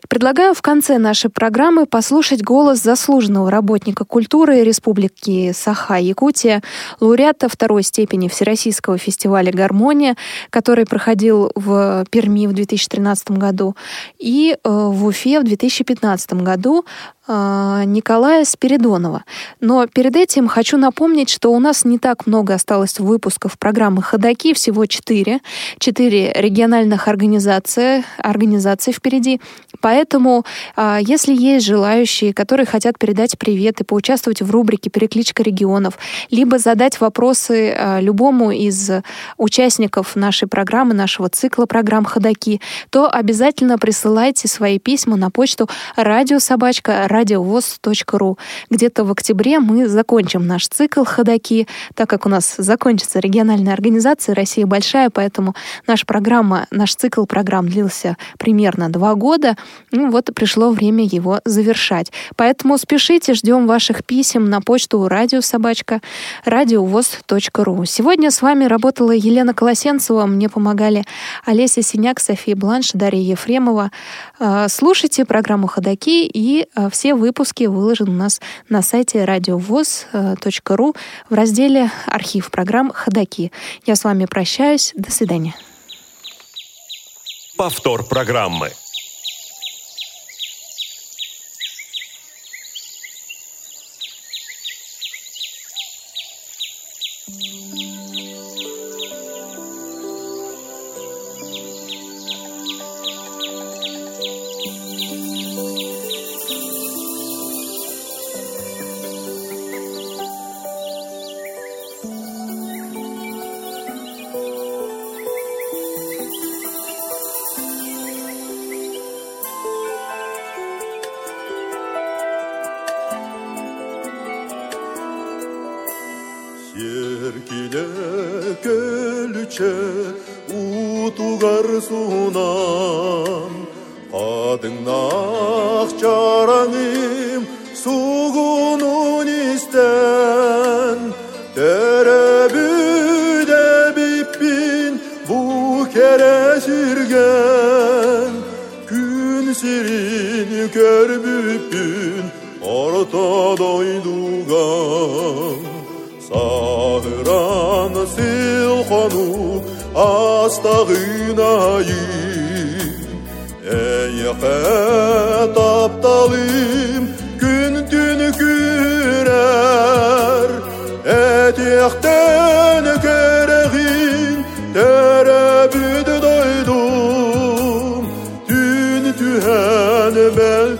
[SPEAKER 3] Предлагаю в конце нашей программы послушать голос заслуженного работника культуры Республики Саха-Якутия, лауреата второй степени Всероссийского фестиваля «Гармония», который проходил в Перми в 2013 году и э, в Уфе в 2015 году Николая Спиридонова. Но перед этим хочу напомнить, что у нас не так много осталось выпусков программы «Ходоки», всего четыре. Четыре региональных организации, организации впереди. Поэтому, а, если есть желающие, которые хотят передать привет и поучаствовать в рубрике «Перекличка регионов», либо задать вопросы а, любому из участников нашей программы, нашего цикла программ «Ходоки», то обязательно присылайте свои письма на почту радиособачка радиовоз.ру. Где-то в октябре мы закончим наш цикл «Ходоки», так как у нас закончится региональная организация «Россия большая», поэтому наша программа, наш цикл программ длился примерно два года. Ну вот пришло время его завершать. Поэтому спешите, ждем ваших писем на почту радиособачка радиовоз.ру. Сегодня с вами работала Елена Колосенцева, мне помогали Олеся Синяк, София Бланш, Дарья Ефремова. А, слушайте программу «Ходоки» и а, все все выпуски выложены у нас на сайте радиовоз.ру в разделе «Архив программ Ходоки». Я с вами прощаюсь. До свидания.
[SPEAKER 2] Повтор программы.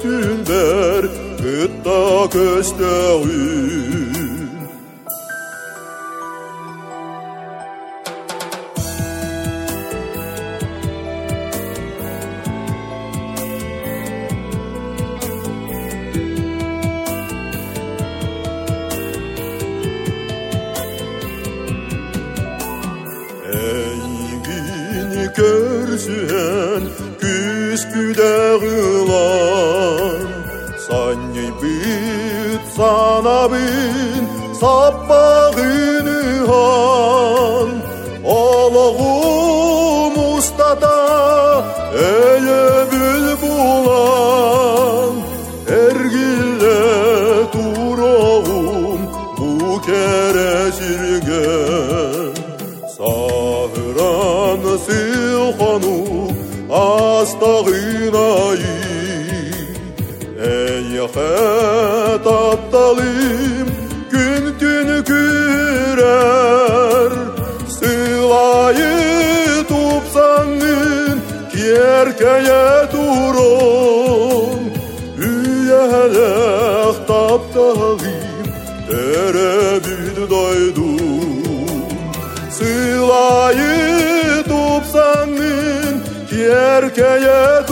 [SPEAKER 10] d'une verre et ta erkeğe durun Üyerek taptağım Tereddüt doydum. Sılayı tup ki erkeğe